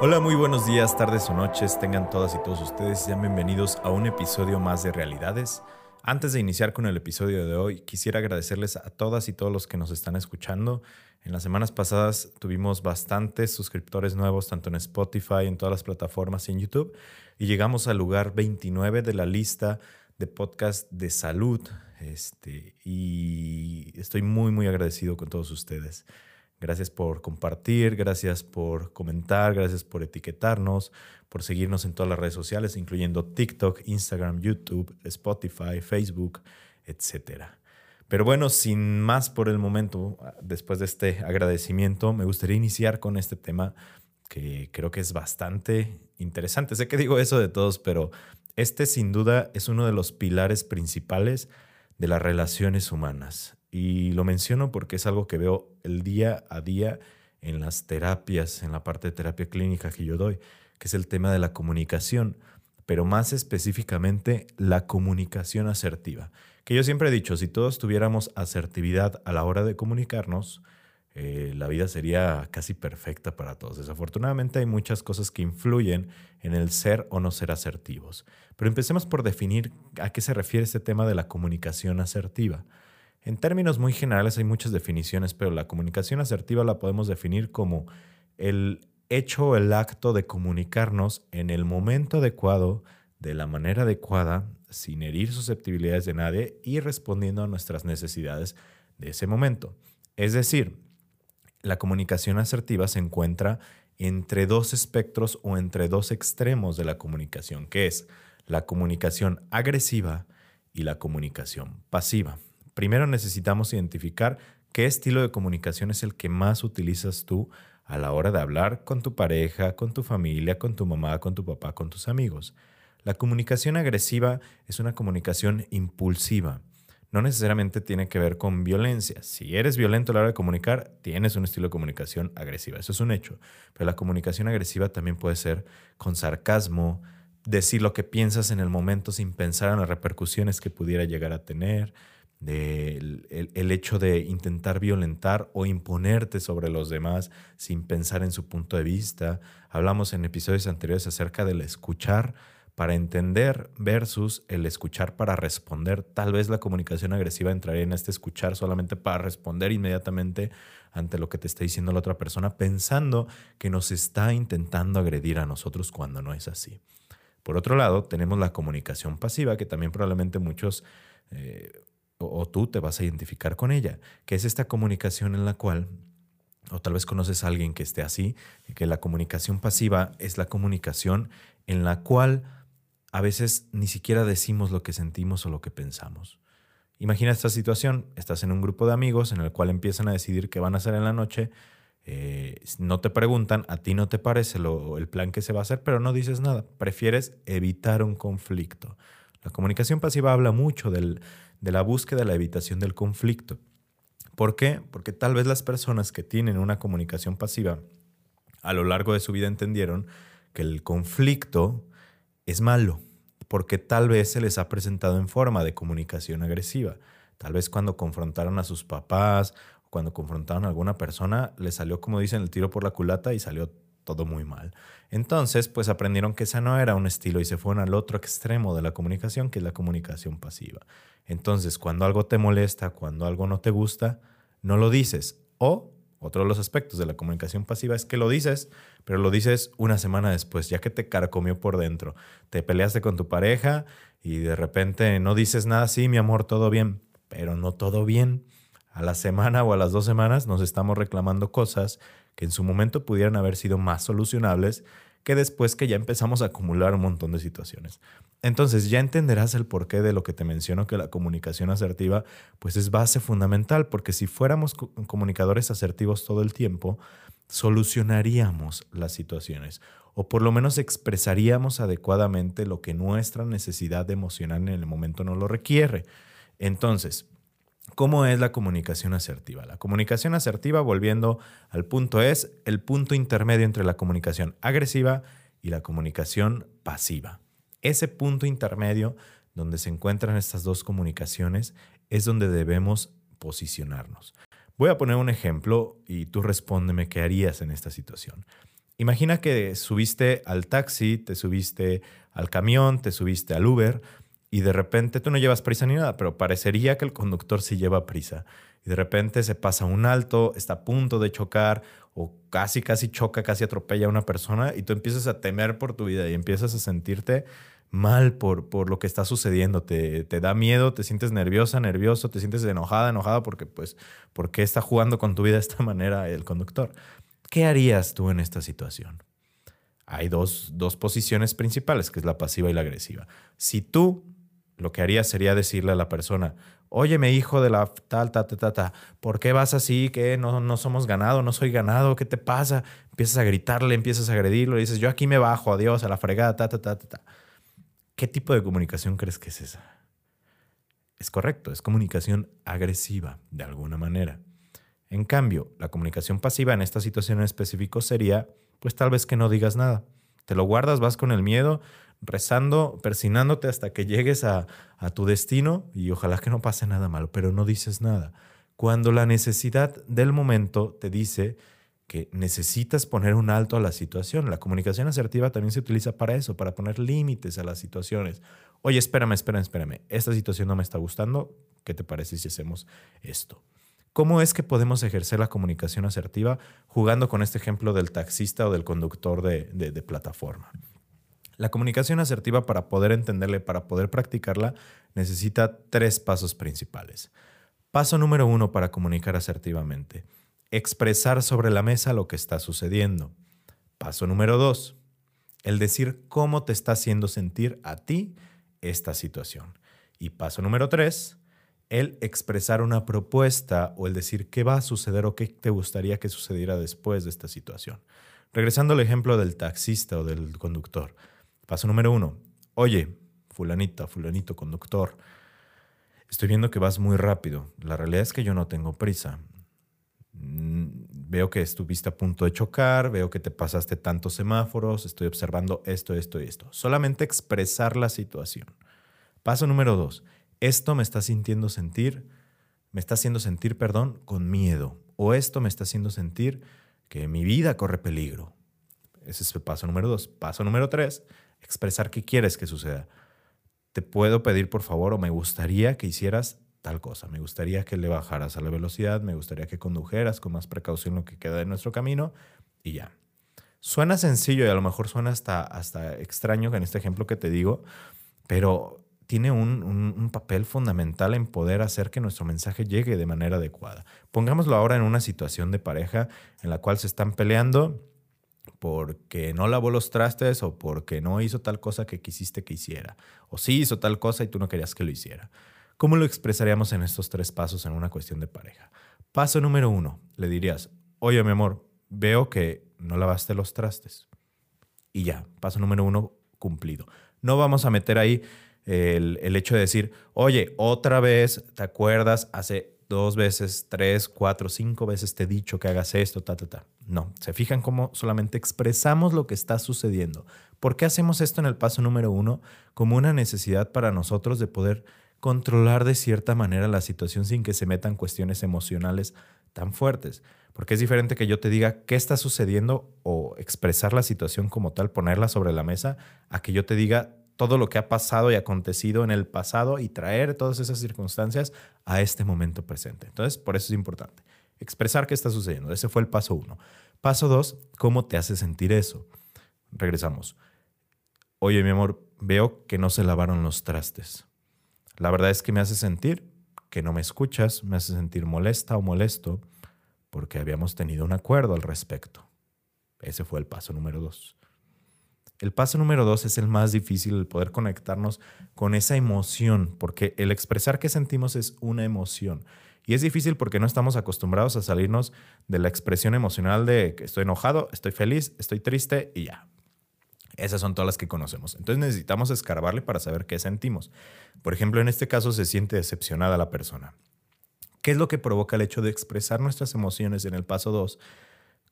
Hola, muy buenos días, tardes o noches, tengan todas y todos ustedes, sean bienvenidos a un episodio más de Realidades. Antes de iniciar con el episodio de hoy, quisiera agradecerles a todas y todos los que nos están escuchando. En las semanas pasadas tuvimos bastantes suscriptores nuevos, tanto en Spotify, en todas las plataformas y en YouTube, y llegamos al lugar 29 de la lista de podcast de salud. Este, y estoy muy, muy agradecido con todos ustedes. Gracias por compartir, gracias por comentar, gracias por etiquetarnos, por seguirnos en todas las redes sociales, incluyendo TikTok, Instagram, YouTube, Spotify, Facebook, etc. Pero bueno, sin más por el momento, después de este agradecimiento, me gustaría iniciar con este tema que creo que es bastante interesante. Sé que digo eso de todos, pero este sin duda es uno de los pilares principales de las relaciones humanas. Y lo menciono porque es algo que veo el día a día en las terapias, en la parte de terapia clínica que yo doy, que es el tema de la comunicación, pero más específicamente la comunicación asertiva. Que yo siempre he dicho, si todos tuviéramos asertividad a la hora de comunicarnos, eh, la vida sería casi perfecta para todos. Desafortunadamente hay muchas cosas que influyen en el ser o no ser asertivos. Pero empecemos por definir a qué se refiere este tema de la comunicación asertiva. En términos muy generales hay muchas definiciones, pero la comunicación asertiva la podemos definir como el hecho o el acto de comunicarnos en el momento adecuado, de la manera adecuada, sin herir susceptibilidades de nadie y respondiendo a nuestras necesidades de ese momento. Es decir, la comunicación asertiva se encuentra entre dos espectros o entre dos extremos de la comunicación, que es la comunicación agresiva y la comunicación pasiva. Primero necesitamos identificar qué estilo de comunicación es el que más utilizas tú a la hora de hablar con tu pareja, con tu familia, con tu mamá, con tu papá, con tus amigos. La comunicación agresiva es una comunicación impulsiva. No necesariamente tiene que ver con violencia. Si eres violento a la hora de comunicar, tienes un estilo de comunicación agresiva. Eso es un hecho. Pero la comunicación agresiva también puede ser con sarcasmo, decir lo que piensas en el momento sin pensar en las repercusiones que pudiera llegar a tener, del el, hecho de intentar violentar o imponerte sobre los demás sin pensar en su punto de vista. Hablamos en episodios anteriores acerca del escuchar para entender versus el escuchar para responder. Tal vez la comunicación agresiva entraría en este escuchar solamente para responder inmediatamente ante lo que te está diciendo la otra persona, pensando que nos está intentando agredir a nosotros cuando no es así. Por otro lado, tenemos la comunicación pasiva, que también probablemente muchos eh, o, tú te vas a identificar con ella, que es esta comunicación en la cual o tal vez conoces a alguien que esté así, que la comunicación pasiva es la comunicación en la cual a veces ni siquiera decimos lo que sentimos o lo que pensamos. Imagina esta situación, estás en un grupo de amigos en el cual empiezan a decidir qué van a hacer en la noche, eh, no te preguntan, a ti no te parece lo, el plan que se va a hacer, pero no dices nada, prefieres evitar un conflicto. La comunicación pasiva habla mucho del, de la búsqueda, de la evitación del conflicto. ¿Por qué? Porque tal vez las personas que tienen una comunicación pasiva a lo largo de su vida entendieron que el conflicto es malo, porque tal vez se les ha presentado en forma de comunicación agresiva. Tal vez cuando confrontaron a sus papás, cuando confrontaron a alguna persona, les salió, como dicen, el tiro por la culata y salió todo muy mal. Entonces, pues aprendieron que esa no era un estilo y se fueron al otro extremo de la comunicación, que es la comunicación pasiva. Entonces, cuando algo te molesta, cuando algo no te gusta, no lo dices. O otro de los aspectos de la comunicación pasiva es que lo dices, pero lo dices una semana después, ya que te carcomió por dentro. Te peleaste con tu pareja y de repente no dices nada, sí, mi amor, todo bien, pero no todo bien. A la semana o a las dos semanas nos estamos reclamando cosas que en su momento pudieran haber sido más solucionables que después que ya empezamos a acumular un montón de situaciones. Entonces ya entenderás el porqué de lo que te menciono que la comunicación asertiva pues es base fundamental porque si fuéramos comunicadores asertivos todo el tiempo solucionaríamos las situaciones o por lo menos expresaríamos adecuadamente lo que nuestra necesidad emocional en el momento no lo requiere. Entonces, ¿Cómo es la comunicación asertiva? La comunicación asertiva, volviendo al punto, es el punto intermedio entre la comunicación agresiva y la comunicación pasiva. Ese punto intermedio donde se encuentran estas dos comunicaciones es donde debemos posicionarnos. Voy a poner un ejemplo y tú respóndeme qué harías en esta situación. Imagina que subiste al taxi, te subiste al camión, te subiste al Uber y de repente tú no llevas prisa ni nada, pero parecería que el conductor sí lleva prisa. Y de repente se pasa un alto, está a punto de chocar o casi, casi choca, casi atropella a una persona y tú empiezas a temer por tu vida y empiezas a sentirte mal por, por lo que está sucediendo. Te, te da miedo, te sientes nerviosa, nervioso, te sientes enojada, enojada porque, pues, ¿por qué está jugando con tu vida de esta manera el conductor? ¿Qué harías tú en esta situación? Hay dos, dos posiciones principales, que es la pasiva y la agresiva. Si tú lo que harías sería decirle a la persona, óyeme hijo de la tal, tal, tal, tal, ¿por qué vas así? ¿Qué? No, no somos ganado, no soy ganado, ¿qué te pasa? Empiezas a gritarle, empiezas a agredirlo, dices, yo aquí me bajo, adiós, a la fregada, ta, ta, ta, ta, ta. ¿Qué tipo de comunicación crees que es esa? Es correcto, es comunicación agresiva, de alguna manera. En cambio, la comunicación pasiva en esta situación en específico sería, pues tal vez que no digas nada. Te lo guardas, vas con el miedo, rezando, persinándote hasta que llegues a, tu destino y ojalá que no pase nada malo, pero no dices nada. Cuando la necesidad del momento te dice que necesitas poner un alto a la situación. La comunicación asertiva también se utiliza para eso, para poner límites a las situaciones. Oye, espérame, espérame, espérame. Esta situación no me está gustando. ¿Qué te parece si hacemos esto? ¿Cómo es que podemos ejercer la comunicación asertiva jugando con este ejemplo del taxista o del conductor de plataforma? La comunicación asertiva, para poder entenderla y para poder practicarla, necesita tres pasos principales. Paso número uno para comunicar asertivamente expresar sobre la mesa lo que está sucediendo. Paso número dos, el decir cómo te está haciendo sentir a ti esta situación. Y paso número tres, el expresar una propuesta o el decir qué va a suceder o qué te gustaría que sucediera después de esta situación. Regresando al ejemplo del taxista o del conductor. Paso número uno, oye, fulanita, fulanito, conductor, estoy viendo que vas muy rápido. La realidad es que yo no tengo prisa. Mm, veo que estuviste a punto de chocar, veo que te pasaste tantos semáforos, estoy observando esto, esto y esto. Solamente expresar la situación. Paso número dos. Esto me está sintiendo sentir, me está haciendo sentir, perdón, con miedo. O esto me está haciendo sentir que mi vida corre peligro. Ese es el paso número dos. Paso número tres, expresar qué quieres que suceda. Te puedo pedir, por favor, o me gustaría que hicieras tal cosa. Me gustaría que le bajaras a la velocidad, me gustaría que condujeras con más precaución lo que queda de nuestro camino y ya. Suena sencillo y a lo mejor suena hasta, hasta extraño en este ejemplo que te digo, pero tiene un, un, papel fundamental en poder hacer que nuestro mensaje llegue de manera adecuada. Pongámoslo ahora en una situación de pareja en la cual se están peleando porque no lavó los trastes o porque no hizo tal cosa que quisiste que hiciera, o sí hizo tal cosa y tú no querías que lo hiciera. ¿Cómo lo expresaríamos en estos tres pasos en una cuestión de pareja? Paso número uno, le dirías, oye mi amor, veo que no lavaste los trastes. Y ya, paso número uno cumplido. No vamos a meter ahí el, el hecho de decir, oye, otra vez, ¿te acuerdas? Hace dos veces, tres, cuatro, cinco veces te he dicho que hagas esto, ta, ta, ta. No, se fijan cómo solamente expresamos lo que está sucediendo. ¿Por qué hacemos esto en el paso número uno? Como una necesidad para nosotros de poder controlar de cierta manera la situación sin que se metan cuestiones emocionales tan fuertes. Porque es diferente que yo te diga qué está sucediendo o expresar la situación como tal, ponerla sobre la mesa, a que yo te diga todo lo que ha pasado y acontecido en el pasado y traer todas esas circunstancias a este momento presente. Entonces, por eso es importante. Expresar qué está sucediendo. Ese fue el paso uno. Paso dos, ¿cómo te hace sentir eso? Regresamos. Oye, mi amor, veo que no se lavaron los trastes. La verdad es que me hace sentir que no me escuchas, me hace sentir molesta o molesto porque habíamos tenido un acuerdo al respecto. Ese fue el paso número dos. El paso número dos es el más difícil, el poder conectarnos con esa emoción, porque el expresar que sentimos es una emoción. Y es difícil porque no estamos acostumbrados a salirnos de la expresión emocional de que estoy enojado, estoy feliz, estoy triste y ya. Esas son todas las que conocemos. Entonces necesitamos escarbarle para saber qué sentimos. Por ejemplo, en este caso se siente decepcionada la persona. ¿Qué es lo que provoca el hecho de expresar nuestras emociones en el paso 2?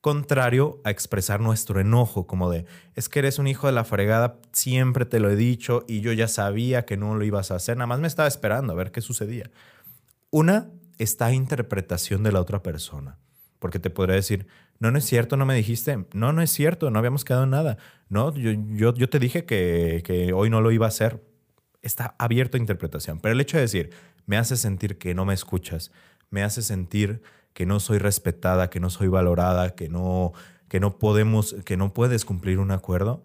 Contrario a expresar nuestro enojo, como de, es que eres un hijo de la fregada, siempre te lo he dicho y yo ya sabía que no lo ibas a hacer, nada más me estaba esperando a ver qué sucedía. Una está interpretación de la otra persona, porque te podría decir, No, no es cierto, no me dijiste. No, no es cierto, no habíamos quedado en nada. No, yo, yo, yo te dije que, que hoy no lo iba a hacer. Está abierto a interpretación. Pero el hecho de decir, me hace sentir que no me escuchas, me hace sentir que no soy respetada, que no soy valorada, que no, que no podemos, que no puedes cumplir un acuerdo,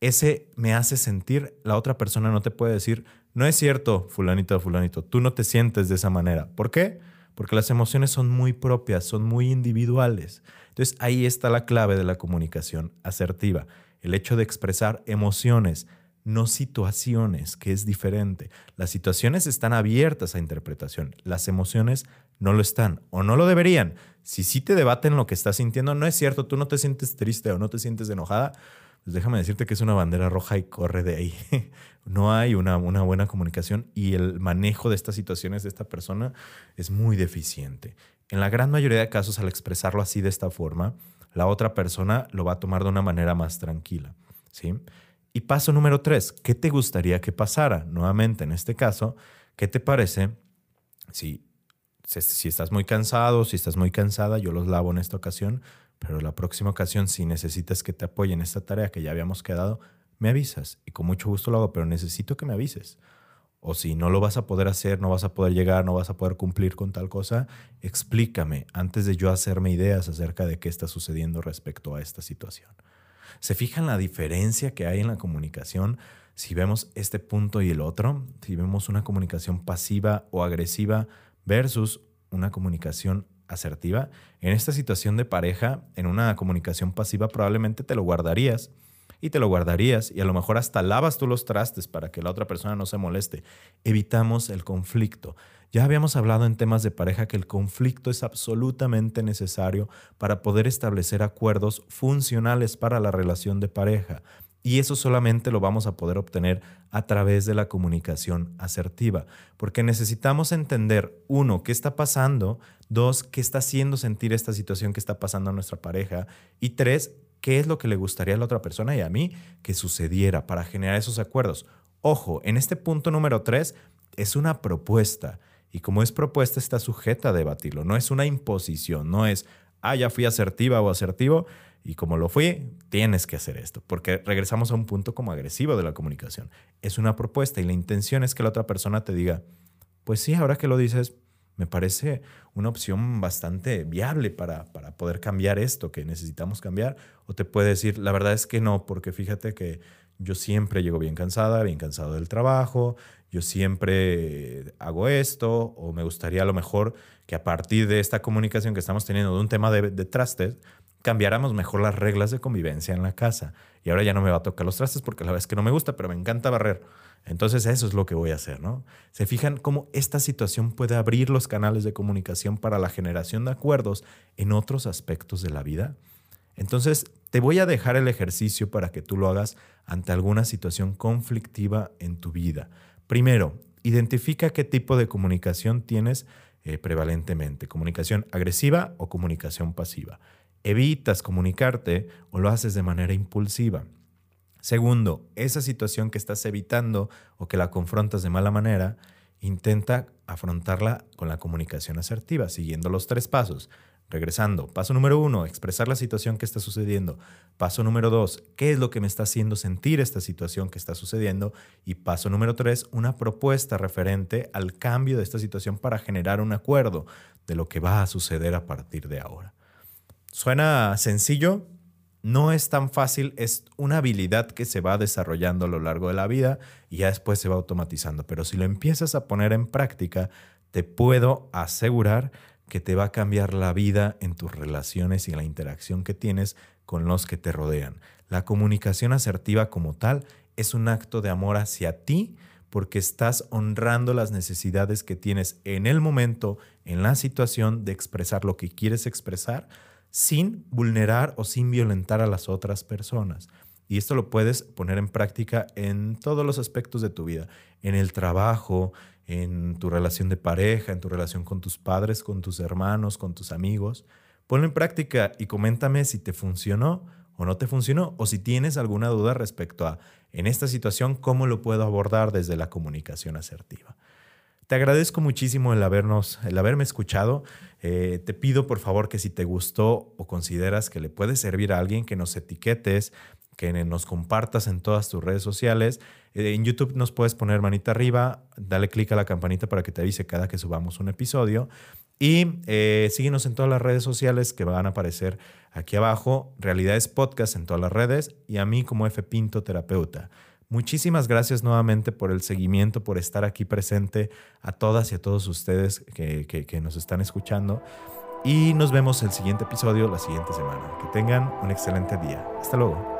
ese me hace sentir, la otra persona no te puede decir, no es cierto, fulanito, fulanito, tú no te sientes de esa manera. ¿Por qué? Porque las emociones son muy propias, son muy individuales. Entonces ahí está la clave de la comunicación asertiva, el hecho de expresar emociones, no situaciones, que es diferente. Las situaciones están abiertas a interpretación, las emociones no lo están o no lo deberían. Si sí te debaten lo que estás sintiendo, no es cierto, tú no te sientes triste o no te sientes enojada, pues déjame decirte que es una bandera roja y corre de ahí. no hay una, una buena comunicación y el manejo de estas situaciones de esta persona es muy deficiente. En la gran mayoría de casos, al expresarlo así de esta forma, la otra persona lo va a tomar de una manera más tranquila. ¿sí? Y paso número tres, ¿qué te gustaría que pasara? Nuevamente, en este caso, ¿qué te parece si, si estás muy cansado, si estás muy cansada, yo los lavo en esta ocasión, pero la próxima ocasión, si necesitas que te apoye en esta tarea que ya habíamos quedado, me avisas y con mucho gusto lo hago, pero necesito que me avises. O si no lo vas a poder hacer, no vas a poder llegar, no vas a poder cumplir con tal cosa, explícame antes de yo hacerme ideas acerca de qué está sucediendo respecto a esta situación. ¿Se fijan la diferencia que hay en la comunicación si vemos este punto y el otro? Si vemos una comunicación pasiva o agresiva versus una comunicación asertiva. En esta situación de pareja, en una comunicación pasiva, probablemente te lo guardarías y te lo guardarías y a lo mejor hasta lavas tú los trastes para que la otra persona no se moleste. Evitamos el conflicto. Ya habíamos hablado en temas de pareja que el conflicto es absolutamente necesario para poder establecer acuerdos funcionales para la relación de pareja. Y eso solamente lo vamos a poder obtener a través de la comunicación asertiva, porque necesitamos entender, uno, qué está pasando, dos, qué está haciendo sentir esta situación que está pasando a nuestra pareja, y tres, qué es lo que le gustaría a la otra persona y a mí que sucediera para generar esos acuerdos. Ojo, en este punto número tres es una propuesta y como es propuesta está sujeta a debatirlo, no es una imposición, no es, ah, ya fui asertiva o asertivo y como lo fui, tienes que hacer esto, porque regresamos a un punto como agresivo de la comunicación. Es una propuesta y la intención es que la otra persona te diga, pues sí, ahora que lo dices, me parece una opción bastante viable para, para, poder cambiar esto que necesitamos cambiar. O te puede decir, la verdad es que no, porque fíjate que yo siempre llego bien cansada, bien cansado del trabajo, yo siempre hago esto, o me gustaría a lo mejor que a partir de esta comunicación que estamos teniendo de un tema de, de cambiáramos mejor las reglas de convivencia en la casa. Y ahora ya no me va a tocar los trastes porque la verdad es que no me gusta, pero me encanta barrer. Entonces eso es lo que voy a hacer, ¿no? Se fijan cómo esta situación puede abrir los canales de comunicación para la generación de acuerdos en otros aspectos de la vida. Entonces te voy a dejar el ejercicio para que tú lo hagas ante alguna situación conflictiva en tu vida. Primero, identifica qué tipo de comunicación tienes eh, prevalentemente, comunicación agresiva o comunicación pasiva. Evitas comunicarte o lo haces de manera impulsiva. Segundo, esa situación que estás evitando o que la confrontas de mala manera, intenta afrontarla con la comunicación asertiva, siguiendo los tres pasos. Regresando, paso número uno, expresar la situación que está sucediendo. Paso número dos, qué es lo que me está haciendo sentir esta situación que está sucediendo. Y paso número tres, una propuesta referente al cambio de esta situación para generar un acuerdo de lo que va a suceder a partir de ahora. Suena sencillo, no es tan fácil, es una habilidad que se va desarrollando a lo largo de la vida y ya después se va automatizando. Pero si lo empiezas a poner en práctica, te puedo asegurar que te va a cambiar la vida en tus relaciones y en la interacción que tienes con los que te rodean. La comunicación asertiva como tal es un acto de amor hacia ti porque estás honrando las necesidades que tienes en el momento, en la situación de expresar lo que quieres expresar sin vulnerar o sin violentar a las otras personas. Y esto lo puedes poner en práctica en todos los aspectos de tu vida, en el trabajo, en tu relación de pareja, en tu relación con tus padres, con tus hermanos, con tus amigos. Ponlo en práctica y coméntame si te funcionó o no te funcionó o si tienes alguna duda respecto a, en esta situación, cómo lo puedo abordar desde la comunicación asertiva. Te agradezco muchísimo el, habernos, el haberme escuchado. Eh, te pido por favor que si te gustó o consideras que le puede servir a alguien, que nos etiquetes, que nos compartas en todas tus redes sociales. Eh, en YouTube nos puedes poner manita arriba, dale clic a la campanita para que te avise cada que subamos un episodio. Y eh, síguenos en todas las redes sociales que van a aparecer aquí abajo. Realidades Podcast en todas las redes y a mí como F Pinto Terapeuta. Muchísimas gracias nuevamente por el seguimiento, por estar aquí presente a todas y a todos ustedes que, nos están escuchando. Y nos vemos el siguiente episodio la siguiente semana. Que tengan un excelente día. Hasta luego.